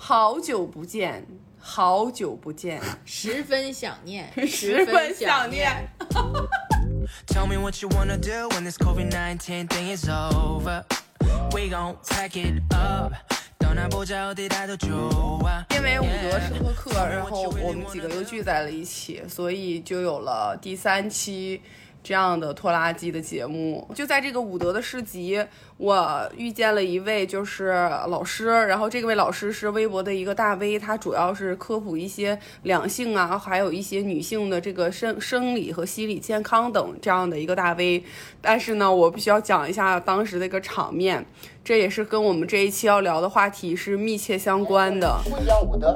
好久不见，好久不见，十分想念，十分想念。Tell me what you wanna do when this COVID-19 thing is over. We gon' pack it up. 因为五德是播客，然后我们几个又聚在了一起，所以就有了第三期这样的拖拉机的节目。就在这个伍德的市集，我遇见了一位就是老师，然后这位老师是微博的一个大 V，他主要是科普一些两性啊，还有一些女性的这个生生理和心理健康等这样的一个大 V。但是呢，我必须要讲一下当时的一个场面，这也是跟我们这一期要聊的话题是密切相关的。不一样，伍德。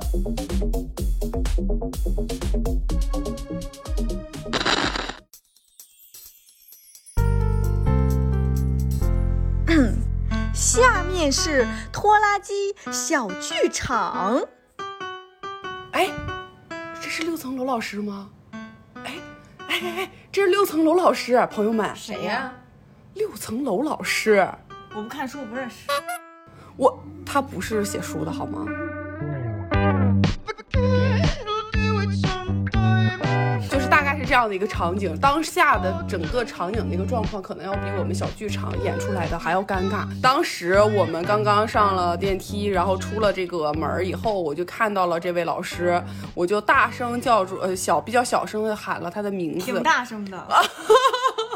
面是拖拉机小剧场。哎，这是六层楼老师吗？哎哎哎哎，这是六层楼老师，朋友们，谁呀、六层楼老师，我不看书，我不认识。我他不是写书的好吗？这样的一个场景，当下的整个场景的一个状况，可能要比我们小剧场演出来的还要尴尬。当时我们刚刚上了电梯，然后出了这个门儿以后，我就看到了这位老师，我就大声叫住，呃，小比较小声的喊了他的名字，挺大声的，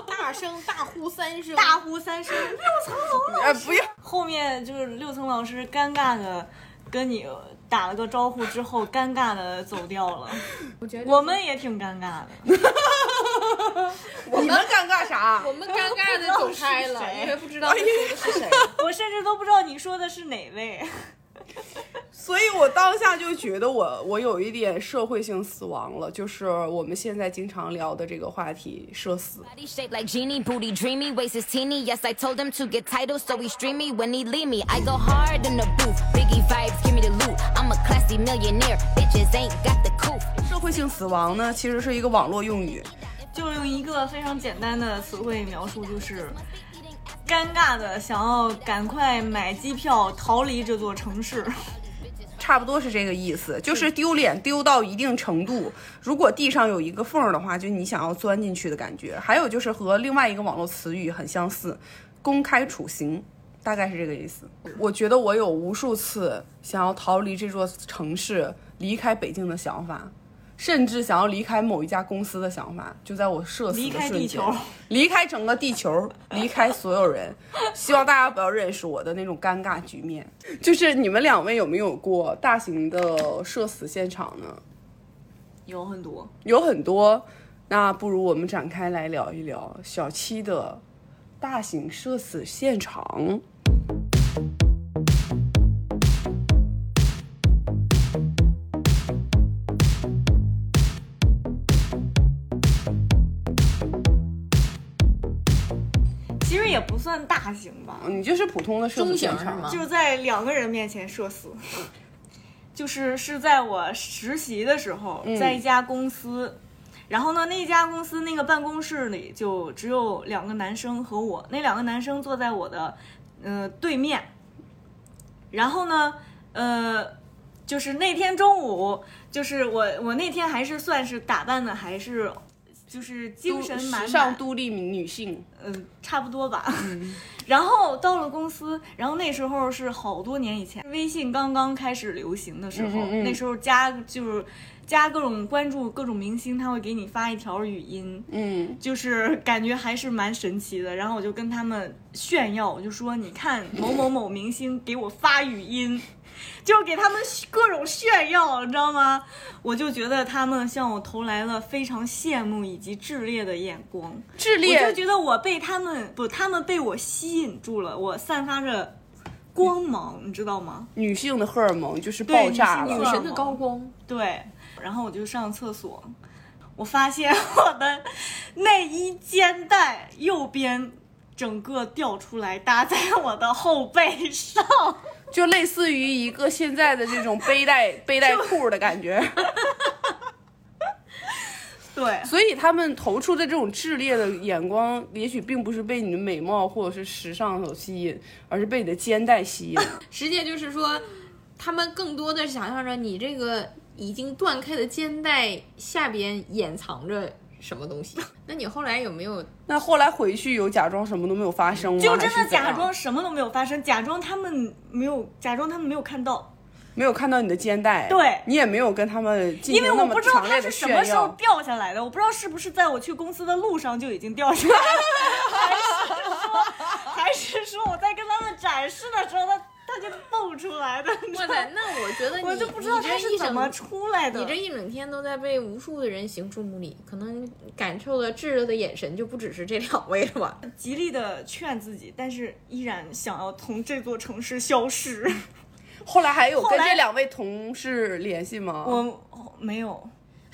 大声大呼三声，大呼三声，六层楼。哎，不要。后面就是六层老师尴尬的跟你打了个招呼之后，尴尬的走掉了。我觉得我们也挺尴尬的。你们尴尬啥？我们尴尬的走开了，因为不知道你说的是谁。我甚至都不知道你说的是哪位。所以我当下就觉得我我有一点社会性死亡了，就是我们现在经常聊的这个话题——社死。Body shaped like genie, booty dreamy, waist is teeny. Yes, I told him to get titles, so he stream me when he leave me. I go hard in the booth, Biggie vibes, give me the loot. I'm a classy millionaire, bitches ain't got the couth. 社会性死亡呢，其实是一个网络用语，就用一个非常简单的词汇描述，就是尴尬的想要赶快买机票逃离这座城市。差不多是这个意思，就是丢脸丢到一定程度，如果地上有一个缝儿的话，就你想要钻进去的感觉。还有就是和另外一个网络词语很相似，公开处刑，大概是这个意思。我觉得我有无数次想要逃离这座城市、离开北京的想法。甚至想要离开某一家公司的想法，就在我社死的离开瞬间地球，离开整个地球，离开所有人。希望大家不要认识我的那种尴尬局面。就是你们两位有没有过大型的社死现场呢？有很多，有很多，那不如我们展开来聊一聊小七的大型社死现场。也不算大型吧，你就是普通的社死中现场型是吗？就在两个人面前社死。就是是在我实习的时候，在一家公司，然后呢，那家公司那个办公室里就只有两个男生和我，那两个男生坐在我的呃对面，然后呢，呃，就是那天中午，就是我我那天还是算是打扮的还是就是精神满时尚满，独立女性，嗯，差不多吧。然后到了公司，然后那时候是好多年以前，微信刚刚开始流行的时候，嗯嗯嗯那时候加就是加各种关注各种明星，他会给你发一条语音，嗯，就是感觉还是蛮神奇的。然后我就跟他们炫耀，我就说你看某某某明星给我发语音。就给他们各种炫耀，你知道吗？我就觉得他们向我投来了非常羡慕以及炽烈的眼光。我炽烈就觉得我被他们不，他们被我吸引住了，我散发着光芒，你知道吗？女性的荷尔蒙就是爆炸了女。神的高光，对，然后我就上厕所，我发现我的内衣肩带右边整个掉出来，搭在我的后背上。就类似于一个现在的这种背带 背带裤的感觉，对，所以他们投出的这种炽烈的眼光，也许并不是被你的美貌或者是时尚所吸引，而是被你的肩带吸引。实际就是说，他们更多的想象着你这个已经断开的肩带下边掩藏着什么东西。那你后来有没有？那后来回去有假装什么都没有发生吗？就真的假装什么都没有发生，假装他们没有，假装他们没有看到，没有看到你的肩带，对你也没有跟他们进因为行那么我不知道它强烈的炫是什么时候。掉下来的，我不知道是不是在我去公司的路上就已经掉下来了，还是说还是说我在跟他们展示的时候，它它就蹦出来的。你知道吗哇塞，那我觉得你我就不知道它你这一整是怎么出来的。你这一整天都在被无数的人行注目礼，可能感受的炙热的眼神就不只是这两位了吧？极力的劝自己，但是依然想要从这座城市消失。后来还有跟这两位同事联系吗？我哦没有，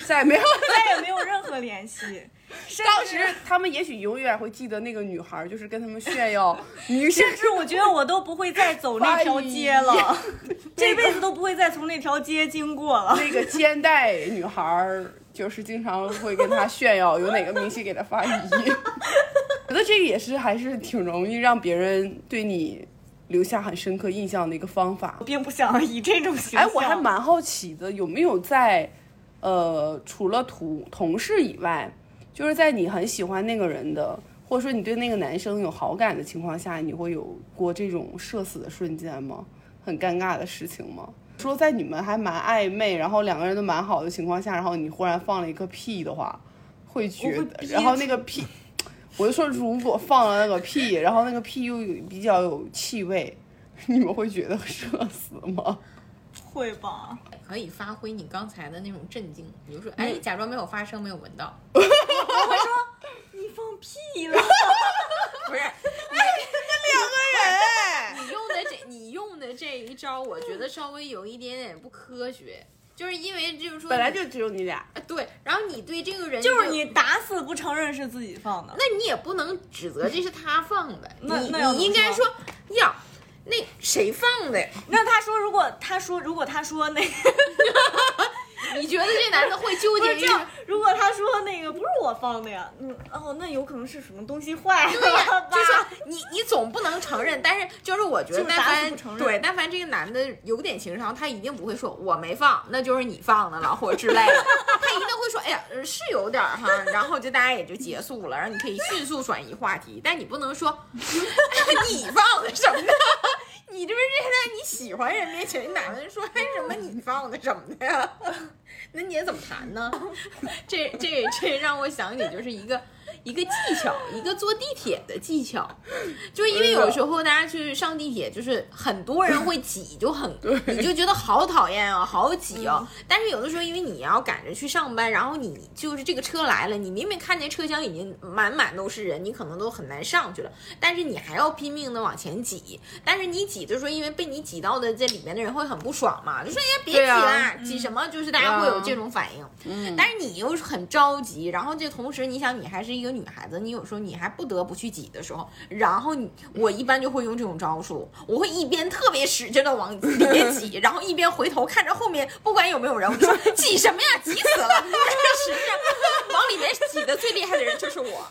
再也没有。再也没有任何联系。甚当时他们也许永远会记得那个女孩，就是跟他们炫耀女生甚至我觉得我都不会再走那条街了，这辈子都不会再从那条街经过了。那个肩带女孩儿，就是经常会跟他炫耀有哪个明星给他发一亿。觉得这个也是还是挺容易让别人对你留下很深刻印象的一个方法我。并不想以这种形象。哎，我还蛮好奇的，有没有在呃除了同同事以外，就是在你很喜欢那个人的，或者说你对那个男生有好感的情况下，你会有过这种社死的瞬间吗？很尴尬的事情吗？说在你们还蛮暧昧，然后两个人都蛮好的情况下，然后你忽然放了一个屁的话，会觉得，然后那个屁，我就说如果放了那个屁，然后那个屁又有比较有气味，你们会觉得社死吗？会吧？可以发挥你刚才的那种震惊，比如说，哎，假装没有发生，没有闻到，我会说你放屁了！不是两个人，你用的这你用的这一招，我觉得稍微有一点点不科学，就是因为就是说本来就只有你俩，啊对，然后你对这个人就是你打死不承认是自己放的。那你也不能指责这是他放的，你那那你应该说说呀，那谁放的呀？那他说，如果他说，如果他说那个 你觉得这男的会纠结于不是这样，如果他说那个不是我放的呀，嗯哦，那有可能是什么东西坏了吧？就是你，你总不能承认，但是就是我觉得，但凡承认对，但凡这个男的有点情商，他一定不会说我没放，那就是你放的了，或者之类的，他一定会说，哎呀，呃是有点儿哈，然后就大家也就结束了，然后你可以迅速转移话题，但你不能说你放的什么的，你这不是在你喜欢人面前，你哪能说哎什么你放的什么的呀？那你也怎么谈呢？这这这让我想起就是一个一个技巧，一个坐地铁的技巧，就因为有时候大家去上地铁，就是很多人会挤，就很 你就觉得好讨厌啊，好挤哦。但是有的时候因为你要赶着去上班，然后你就是这个车来了，你明明看见车厢已经满满都是人，你可能都很难上去了，但是你还要拼命的往前挤。但是你挤的时候，因为被你挤到的这里面的人会很不爽嘛，就说哎呀别挤对啊啦，挤什么？就是大家会有这种反应。嗯，但是你又是很着急，然后这同时你想你还是一个女孩子，你有时候你还不得不去挤的时候，然后你我一般就会用这种招数，我会一边特别使劲的往里面挤，然后一边回头看着后面不管有没有人，我就说挤什么呀，挤死了！但是实际上往里面挤的最厉害的人就是我。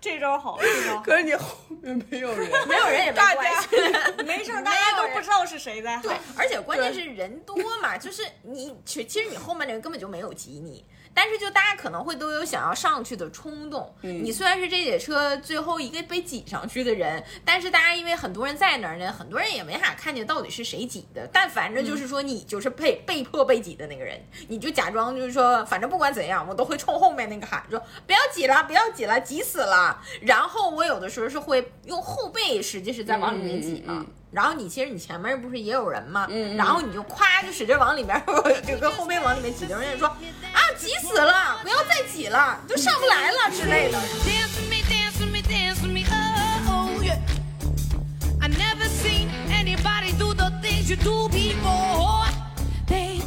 这招好，这招好。可是你后面没有人，没有人也没大关家系。没事儿，大家都不知道是谁在对喊。，而且关键是人多嘛，就是你其其实你后面的人根本就没有挤你，但是就大家可能会都有想要上去的冲动。你虽然是这节车最后一个被挤上去的人，但是大家因为很多人在那儿呢，很多人也没法看见到底是谁挤的。但反正就是说你就是被被迫被挤的那个人，你就假装就是说，反正不管怎样，我都会冲后面那个喊说不要挤了，不要挤了，挤死了。然后我有的时候是会用后背，实际是在往里面挤嘛。然后你其实你前面不是也有人吗？然后你就咵就使劲往里面，就跟后面往里面挤的人说啊挤死了，不要再挤了，都上不来了之类的。Oh hey.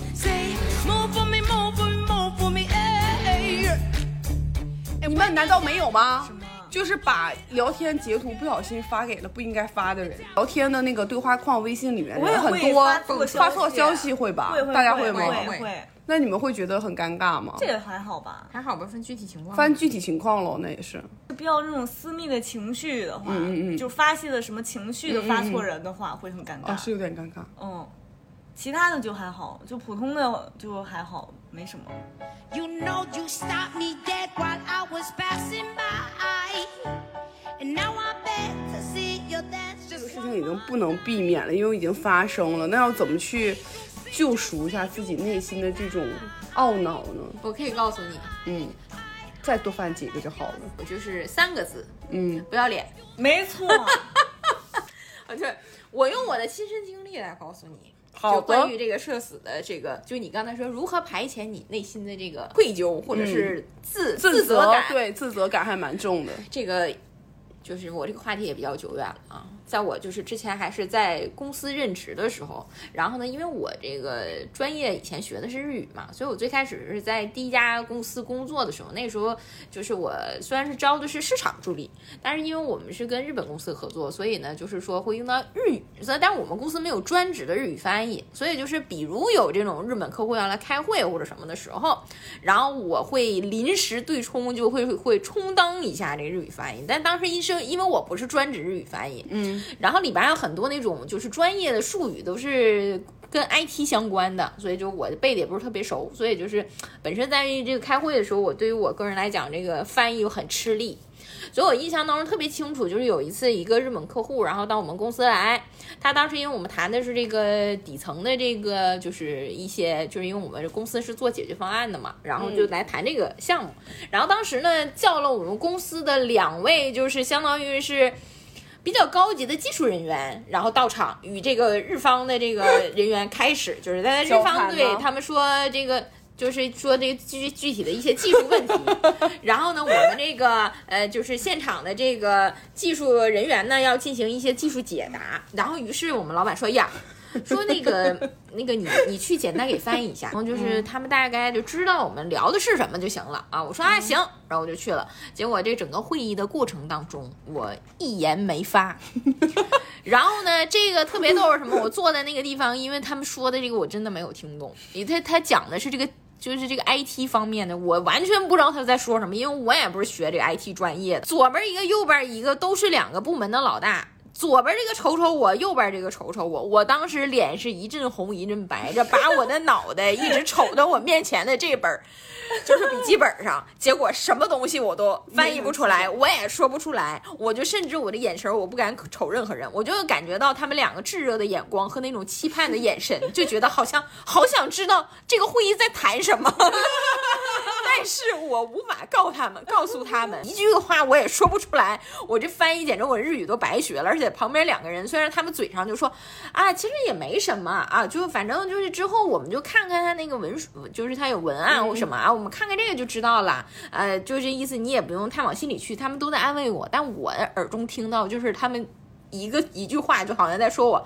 你们难道没有吗？就是把聊天截图不小心发给了不应该发的人。聊天的那个对话框，微信里面人很多发错消息消息会吧？会会大家会吗？会会，那你们会觉得很尴尬吗？这也还好吧？还好吧，分具体情况。分具体情况喽，那也是。比较那种私密的情绪的话，嗯嗯嗯就发泄的什么情绪的发错人的话，会很尴尬。啊，是有点尴尬。嗯，其他的就还好，就普通的就还好，没什么。You know you stopped me dead while I was passing by. And now I beg to see your dance 这个事情已经不能避免了，因为已经发生了。那要怎么去救赎一下自己内心的这种懊恼呢？我可以告诉你，嗯，再多犯几个就好了。我就是三个字：嗯，不要脸。没错，啊，对，我用我的亲身经历来告诉你。好就关于这个社死的这个，就你刚才说如何排遣你内心的这个愧疚或者是自、自责感，对自责感还蛮重的。这个就是我这个话题也比较久远了啊，在我就是之前还是在公司任职的时候，然后呢，因为我这个专业以前学的是日语嘛，所以我最开始是在第一家公司工作的时候，那时候就是我虽然是招的是市场助理，但是因为我们是跟日本公司合作，所以呢，就是说会用到日语，所以但我们公司没有专职的日语翻译，所以就是比如有这种日本客户要来开会或者什么的时候，然后我会临时对冲，就会会充当一下这个日语翻译。但当时医生，因为我不是专职日语翻译，嗯，然后里边还有很多那种就是专业的术语都是跟 IT 相关的，所以就我背的也不是特别熟，所以就是本身在这个开会的时候，我对于我个人来讲，这个翻译又很吃力。所以我印象当中特别清楚，就是有一次一个日本客户，然后到我们公司来，他当时因为我们谈的是这个底层的这个，就是一些，就是因为我们公司是做解决方案的嘛，然后就来谈这个项目。然后当时呢，叫了我们公司的两位，就是相当于是。比较高级的技术人员，然后到场与这个日方的这个人员开始，就是在日方对他们说这个。就是说这个具具体的一些技术问题，然后呢，我们这个呃，就是现场的这个技术人员呢，要进行一些技术解答。然后，于是我们老板说呀，说那个那个你你去简单给翻译一下，然后就是他们大概就知道我们聊的是什么就行了啊。我说啊行，然后我就去了。结果这整个会议的过程当中，我一言没发。然后呢，这个特别逗是什么？我坐在那个地方，因为他们说的这个我真的没有听懂，你他他讲的是这个。就是这个 IT 方面的，我完全不知道他在说什么，因为我也不是学这个 IT 专业的。左边一个，右边一个，都是两个部门的老大。左边这个瞅瞅我，右边这个瞅瞅我，我当时脸是一阵红一阵白，这把我的脑袋一直瞅到我面前的这本儿，就是笔记本上，结果什么东西我都翻译不出来，我也说不出来，我就甚至我的眼神我不敢瞅任何人，我就感觉到他们两个炙热的眼光和那种期盼的眼神，就觉得好像好想知道这个会议在谈什么。但是我无法告他们，告诉他们一句话我也说不出来，我这翻译简直我日语都白学了，而且旁边两个人虽然他们嘴上就说啊，其实也没什么啊，就反正就是之后我们就看看他那个文书，就是他有文案或什么啊，我们看看这个就知道了，呃，就这意思，你也不用太往心里去，他们都在安慰我，但我耳中听到就是他们一个一句话，就好像在说我。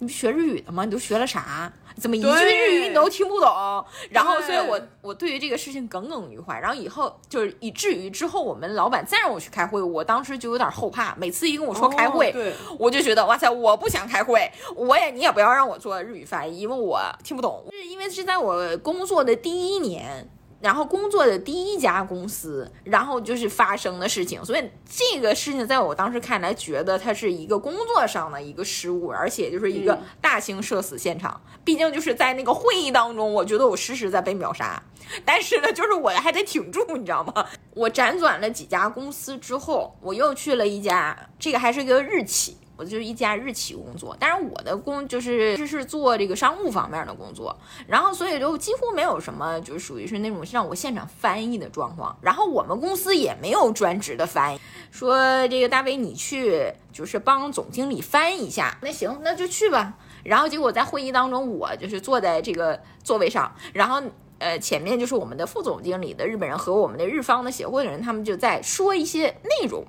你不学日语的吗？你都学了啥？怎么一句日语你都听不懂？然后，所以对我我对于这个事情耿耿于怀。然后以后就是以至于之后我们老板再让我去开会，我当时就有点后怕。每次一跟我说开会，我就觉得哇塞，我不想开会，我也你也不要让我做日语翻译，因为我听不懂。是因为是在我工作的第一年。然后工作的第一家公司，然后就是发生的事情，所以这个事情在我当时看来，觉得它是一个工作上的一个失误，而且就是一个大型社死现场。毕竟就是在那个会议当中，我觉得我实时在被秒杀，但是呢，就是我还得挺住，你知道吗？我辗转了几家公司之后，我又去了一家，这个还是个日企。我就是一家日企工作，但是我的工就是是是做这个商务方面的工作，然后所以就几乎没有什么就是属于是那种让我现场翻译的状况，然后我们公司也没有专职的翻译，说这个大伟你去就是帮总经理翻译一下，那行那就去吧。然后结果在会议当中，我就是坐在这个座位上，然后呃前面就是我们的副总经理的日本人和我们的日方的协会的人，他们就在说一些内容，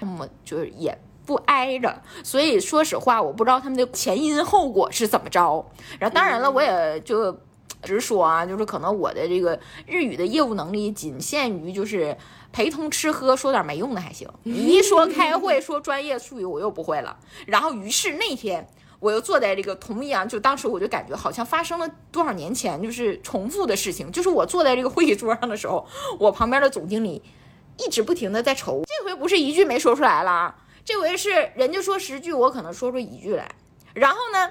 那么就是也。不挨着，所以说实话，我不知道他们的前因后果是怎么着。然后当然了，我也就直说啊，就是可能我的这个日语的业务能力仅限于就是陪同吃喝，说点没用的还行。你一说开会，说专业术语，我又不会了。然后于是那天。我又坐在这个同一啊，就当时我就感觉好像发生了多少年前就是重复的事情，就是我坐在这个会议桌上的时候，我旁边的总经理一直不停的在瞅。这回回不是一句没说出来了，这回是人家说十句，我可能说出一句来。然后呢，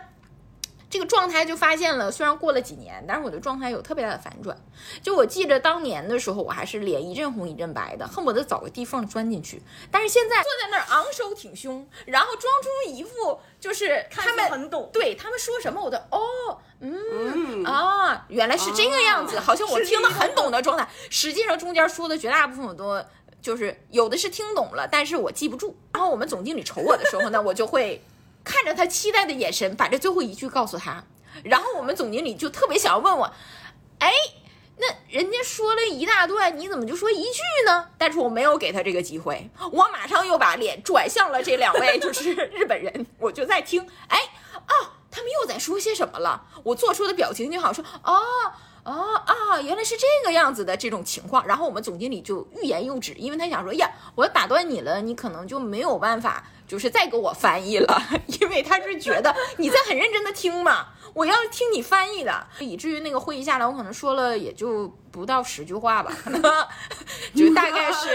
这个状态就发现了，虽然过了几年，但是我的状态有特别大的反转。就我记着当年的时候，我还是脸一阵红一阵白的，恨不得找个地缝钻进去。但是现在坐在那儿昂首挺胸，然后装出一副就是他们很懂对他们说什么我都哦嗯啊，原来是这个样子，好像我听得很懂的状态。实际上中间说的绝大部分我都就是有的是听懂了，但是我记不住。然后我们总经理瞅我的时候呢，我就会 看着他期待的眼神，把这最后一句告诉他。然后我们总经理就特别想要问我，哎，那人家说了一大段，你怎么就说一句呢？但是我没有给他这个机会，我马上又把脸转向了这两位就是日本人，我就在听，哎，啊，他们又在说些什么了？我做出的表情就好像说，哦。哦啊，原来是这个样子的这种情况，然后我们总经理就欲言又止，因为他想说呀，我打断你了，你可能就没有办法，就是再给我翻译了，因为他是觉得你在很认真的听嘛，我要听你翻译的，以至于那个会议下来，我可能说了也就不到十句话吧，可 能就大概是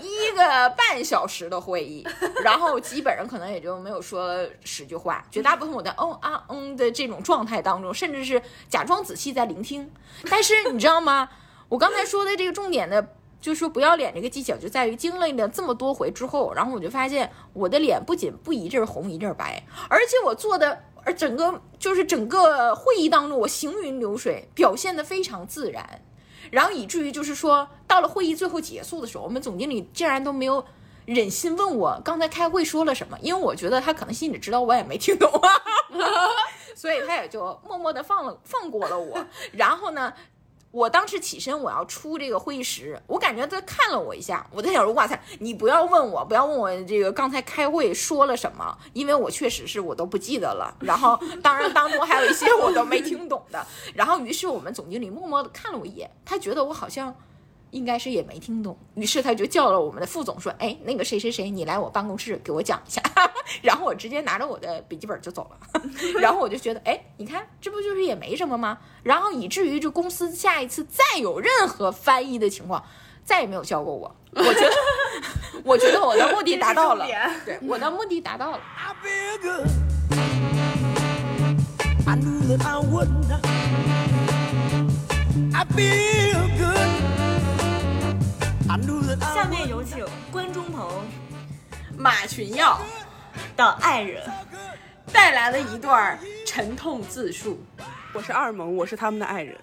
一个半小时的会议，然后基本上可能也就没有说十句话，绝大部分我在嗯啊嗯的这种状态当中，甚至是假装仔细在聆听。但是你知道吗？我刚才说的这个重点的，就说不要脸这个技巧，就在于经历了这么多回之后，然后我就发现我的脸不仅不一阵红一阵白，而且我做的，而整个就是整个会议当中，我行云流水，表现的非常自然。然后以至于就是说，到了会议最后结束的时候，我们总经理竟然都没有忍心问我刚才开会说了什么，因为我觉得他可能心里知道我也没听懂啊，所以他也就默默的放了放过了我。然后呢，我当时起身我要出这个会议室，我感觉他看了我一下，我在想说，哇塞，你不要问我，不要问我这个刚才开会说了什么，因为我确实是我都不记得了。然后当然当中还有一些我都没听懂的。然后于是我们总经理默默的看了我一眼，他觉得我好像。应该是也没听懂，于是他就叫了我们的副总说：“哎，那个谁谁谁，你来我办公室给我讲一下。”然后我直接拿着我的笔记本就走了。然后我就觉得，哎，你看，这不就是也没什么吗？然后以至于这公司下一次再有任何翻译的情况，再也没有叫过我。我觉得，我觉得我的目的达到了对，我的目的达到了。I feel good. 下面有请关中鹏马群耀的爱人，带来了一段沉痛自述。我是二萌，我是他们的爱人。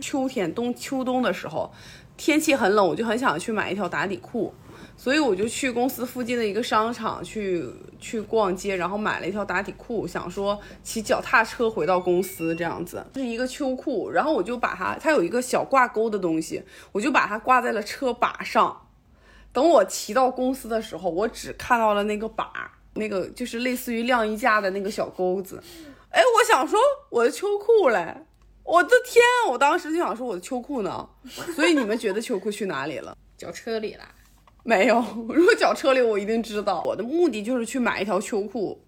秋天冬秋冬的时候，天气很冷，我就很想去买一条打底裤，所以我就去公司附近的一个商场去去逛街，然后买了一条打底裤，想说骑脚踏车回到公司这样子，是一个秋裤，然后我就把它，它有一个小挂钩的东西，我就把它挂在了车把上。等我骑到公司的时候，我只看到了那个把，那个就是类似于晾衣架的那个小钩子。哎，我想说我的秋裤嘞，我的天！我当时就想说我的秋裤呢。所以你们觉得秋裤去哪里了？脚车里了，没有，如果脚车里我一定知道。我的目的就是去买一条秋裤，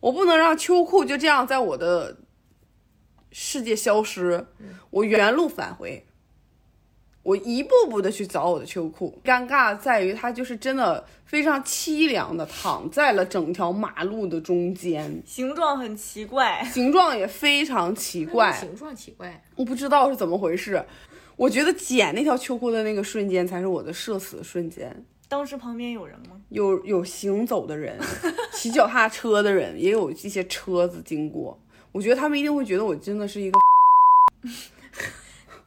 我不能让秋裤就这样在我的世界消失，我原路返回。我一步步的去找我的秋裤，尴尬在于它就是真的非常凄凉的躺在了整条马路的中间，形状很奇怪，形状也非常奇怪，形状奇怪。我不知道是怎么回事。我觉得捡那条秋裤的那个瞬间才是我的社死的瞬间。当时旁边有人吗？有有行走的人，骑脚踏车的人，也有一些车子经过。我觉得他们一定会觉得我真的是一个，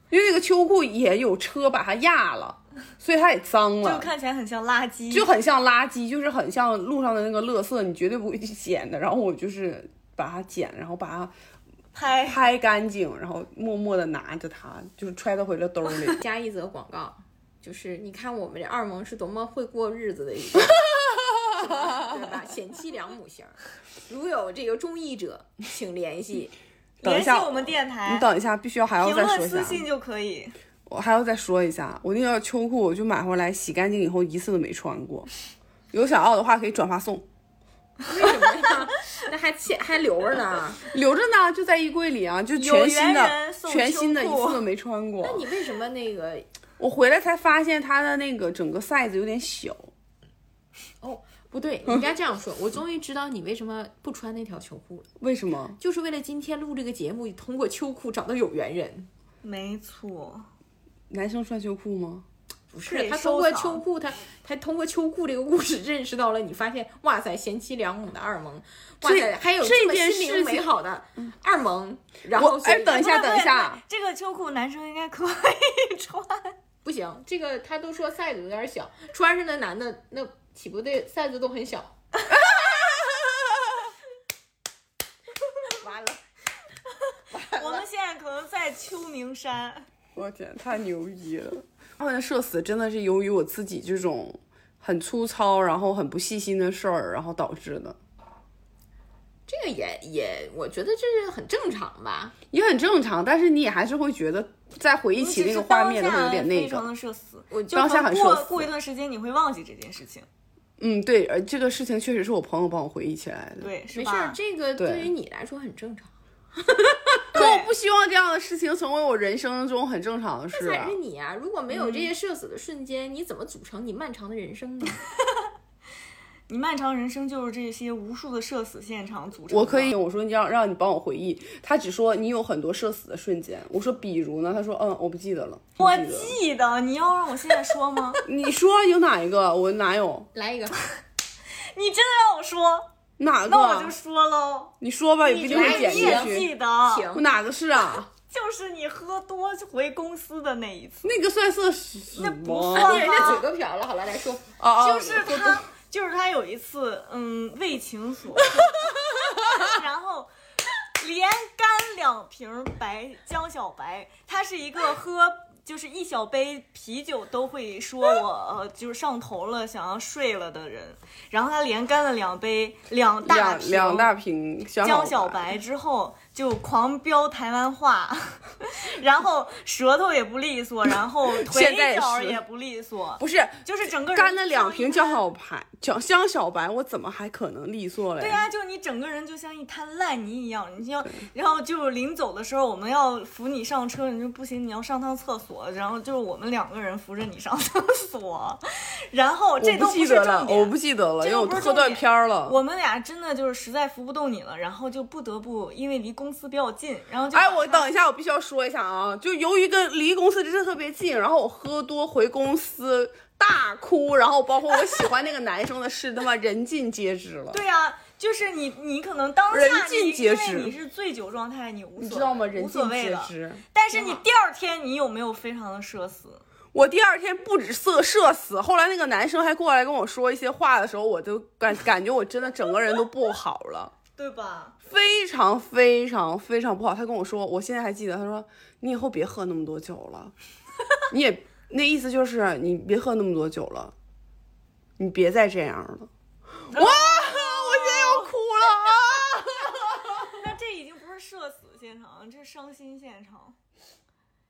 因为那个秋裤也有车把它压了，所以它也脏了就，看起来很像垃圾，就很像垃圾，就是很像路上的那个垃圾，你绝对不会去捡的。然后我就是把它捡，然后把它拍拍干净，然后默默的拿着它，就是揣到回了兜里。加一则广告，就是你看我们这二萌是多么会过日子的一个，对吧？贤妻良母型儿，如有这个中意者，请联系。联系我们电台，你等一下，必须要还要再说一下，论私信就可以。我还要再说一下，我那条秋裤我就买回来洗干净以后一次都没穿过，有想要的话可以转发送，为什么呀？那还欠还留着呢？留着呢，就在衣柜里啊，就全新的全新的，一次都没穿过。那你为什么那个？我回来才发现它的那个整个 size 有点小，哦不对，你应该这样说。我终于知道你为什么不穿那条秋裤了，为什么？就是为了今天录这个节目，通过秋裤找到有缘人。没错，男生穿秋裤吗？不是他通过秋裤，他他通过秋裤这个故事认识到了，你发现哇塞，贤妻良母的二萌，哇塞，还有这这么件心灵事情美好的二萌。然后我哎，等一下，等一下，，这个秋裤男生应该可以 穿。不行，这个他都说 size 有点小，穿上的男的那岂不对 size 都很小？完了，我们现在可能在秋名山，我天，太牛逼了！后面社死真的是由于我自己这种很粗糙，然后很不细心的事儿，然后导致的，这个也也，我觉得这是很正常吧。也很正常。但是你也还是会觉得，在回忆起那个画面的时候有点那非常个。的社死。我就当下很社过死过一段时间你会忘记这件事情，嗯，对，呃，这个事情确实是我朋友帮我回忆起来的。对，是没事儿，？这个对对于你来说很正常，可我不希望这样的事情成为我人生中很正常的事啊才是！你啊！如果没有这些社死的瞬间，你怎么组成你漫长的人生呢？你漫长人生就是这些无数的社死现场组成的。我可以，我说你让让你帮我回忆，他只说你有很多社死的瞬间。我说比如呢？他说嗯，我不记得了。我记得了记得，你要让我现在说吗？你说有哪一个？我哪有来一个，你真的让我说，哪个？那我就说喽。你说吧，也不一定会剪你也进去。记得，我哪个是啊？就是你喝多回公司的那一次，那个算色死那不吗？算人家嘴都瓢了。好了，来说！就是他，就是他有一次，嗯，为情所困，然后连干两瓶白江小白，他是一个喝。就是一小杯啤酒都会说我呃就是上头了，想要睡了的人，然后他连干了两杯两大瓶两两大瓶江江小白之后就狂飙台湾话，然后舌头也不利索，然后 腿脚也不利索，不是就是整个人干了两瓶江小白，江江小白，我怎么还可能利索嘞？对呀、就你整个人就像一滩烂泥一样，你要，然后就临走的时候，我们要扶你上车，你就不行，你要上趟厕所，然后就是我们两个人扶着你上厕所，然后这我都不记得了，重点，我不记得了，这因为我喝断片儿了。我们俩真的就是实在扶不动你了，然后就不得不因为离公司比较近，然后就哎，我等一下，我必须要说一下啊，就由于跟离公司真的特别近，然后我喝多回公司大哭，然后包括我喜欢那个男生的事，他妈人尽皆知了。对呀、就是你，你可能当人下你尽皆知因为你是醉酒状态，你无所你知道吗？人尽。皆知。但是你第二天你有没有非常的社死？我第二天不止社社死，后来那个男生还过来跟我说一些话的时候，我就感感觉我真的整个人都不好了。对吧？非常非常非常不好。他跟我说，我现在还记得，他说你以后别喝那么多酒了，你也那意思就是你别喝那么多酒了，你别再这样了。哇，我现在要哭了啊！那这已经不是社死现场，这是伤心现场。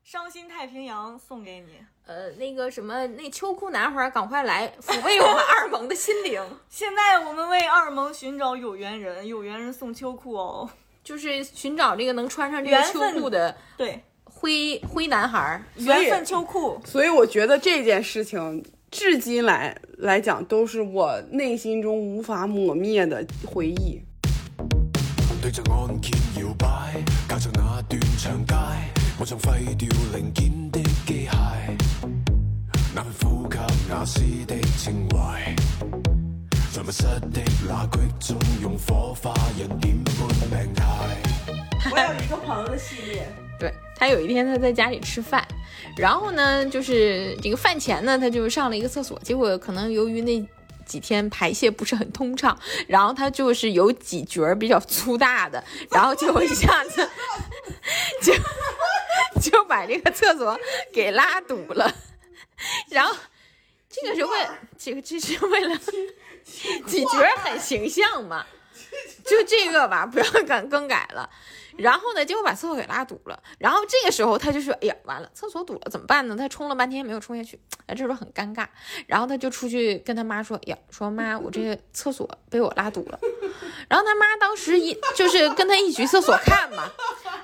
伤心太平洋送给你。呃，那个什么，那秋裤男孩，赶快来抚慰我们二萌的心灵。现在我们为二萌寻找有缘人，有缘人送秋裤哦。就是寻找这个能穿上这个秋裤的对，灰灰男孩儿。缘分秋裤。所以我觉得这件事情至今来来讲，都是我内心中无法抹灭的回忆。對着按鍵搖擺，隔着那段長街，我像廢掉零件的機械，那去呼吸那絲的情懷，在密室的那隙中用火花人點半病態。我有一个朋友的系列，对他有一天他在家里吃饭，然后呢，就是这个饭前呢，他就上了一个厕所，结果可能由于那几天排泄不是很通畅，然后他就是有几角儿比较粗大的，然后就一下子 就就把这个厕所给拉堵了，然后这个是为这个这是为了几角儿很形象嘛，就这个吧，不要更更改了。然后呢，结果把厕所给拉堵了。然后这个时候他就说：“哎呀，完了，厕所堵了怎么办呢？”他冲了半天没有冲下去，哎，这时候很尴尬。然后他就出去跟他妈说：“哎呀，说妈，我这个厕所被我拉堵了。”然后他妈当时一就是跟他一去厕所看嘛，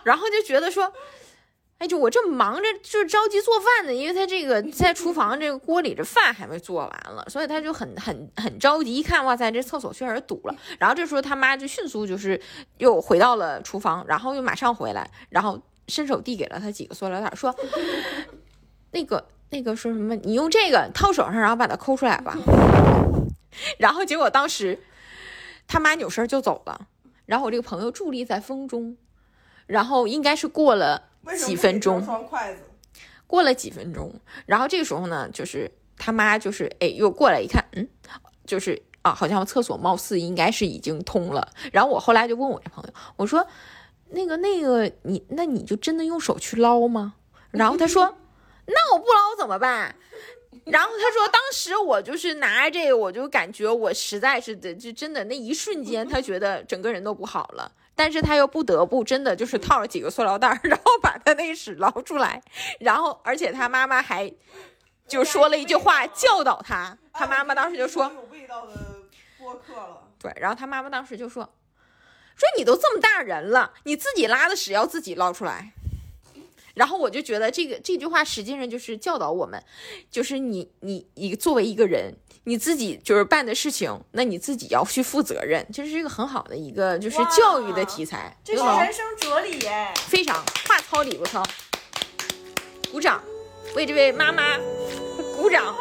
然后就觉得说：“哎，就我正忙着，就是着急做饭呢，因为他这个在厨房这个锅里这饭还没做完了，所以他就很很很着急。一看，哇塞，这厕所确实堵了。然后这时候他妈就迅速就是又回到了厨房，然后又马上回来，然后伸手递给了他几个塑料袋，说：“那个那个说什么？你用这个套手上，然后把它抠出来吧。”然后结果当时他妈扭身就走了，然后我这个朋友伫立在风中，然后应该是过了几分钟，双筷子，过了几分钟，然后这个时候呢，就是他妈就是哎又过来一看，嗯，就是啊，好像厕所貌似应该是已经通了。然后我后来就问我这朋友，我说那个那个你那你就真的用手去捞吗？然后他说 那我不捞怎么办？然后他说，当时我就是拿着这个，我就感觉我实在是的，就真的那一瞬间，他觉得整个人都不好了。但是他又不得不真的就是套了几个塑料袋儿，然后把他那屎捞出来，然后而且他妈妈还就说了一句话教导他，他妈妈当时就说，有味道的播客了。对，然后他妈妈当时就说，说你都这么大人了，你自己拉的屎要自己捞出来。然后我就觉得这个这句话实际上就是教导我们，就是你你你作为一个人，你自己就是办的事情，那你自己要去负责任，这是一个很好的一个就是教育的题材，这是人生哲理哎。非常话糙理不糙，鼓掌，为这位妈妈鼓掌。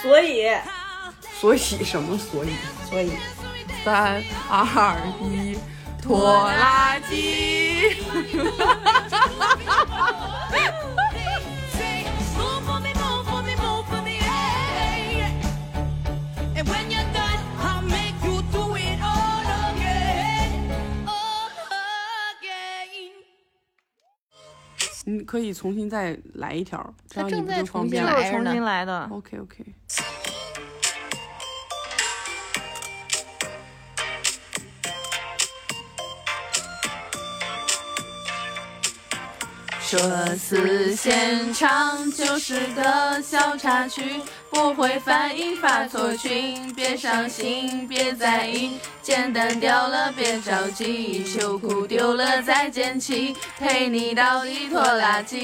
所以所以什么所以？所以三二一，拖拉机。你可以重新再来一条，这样你不就方便了？重新来的。OK OK。这次现场就是个小插曲，不会反应发错群，别伤心，别在意，简单掉了别着急，秋裤丢了再捡起，陪你倒一拖拉机。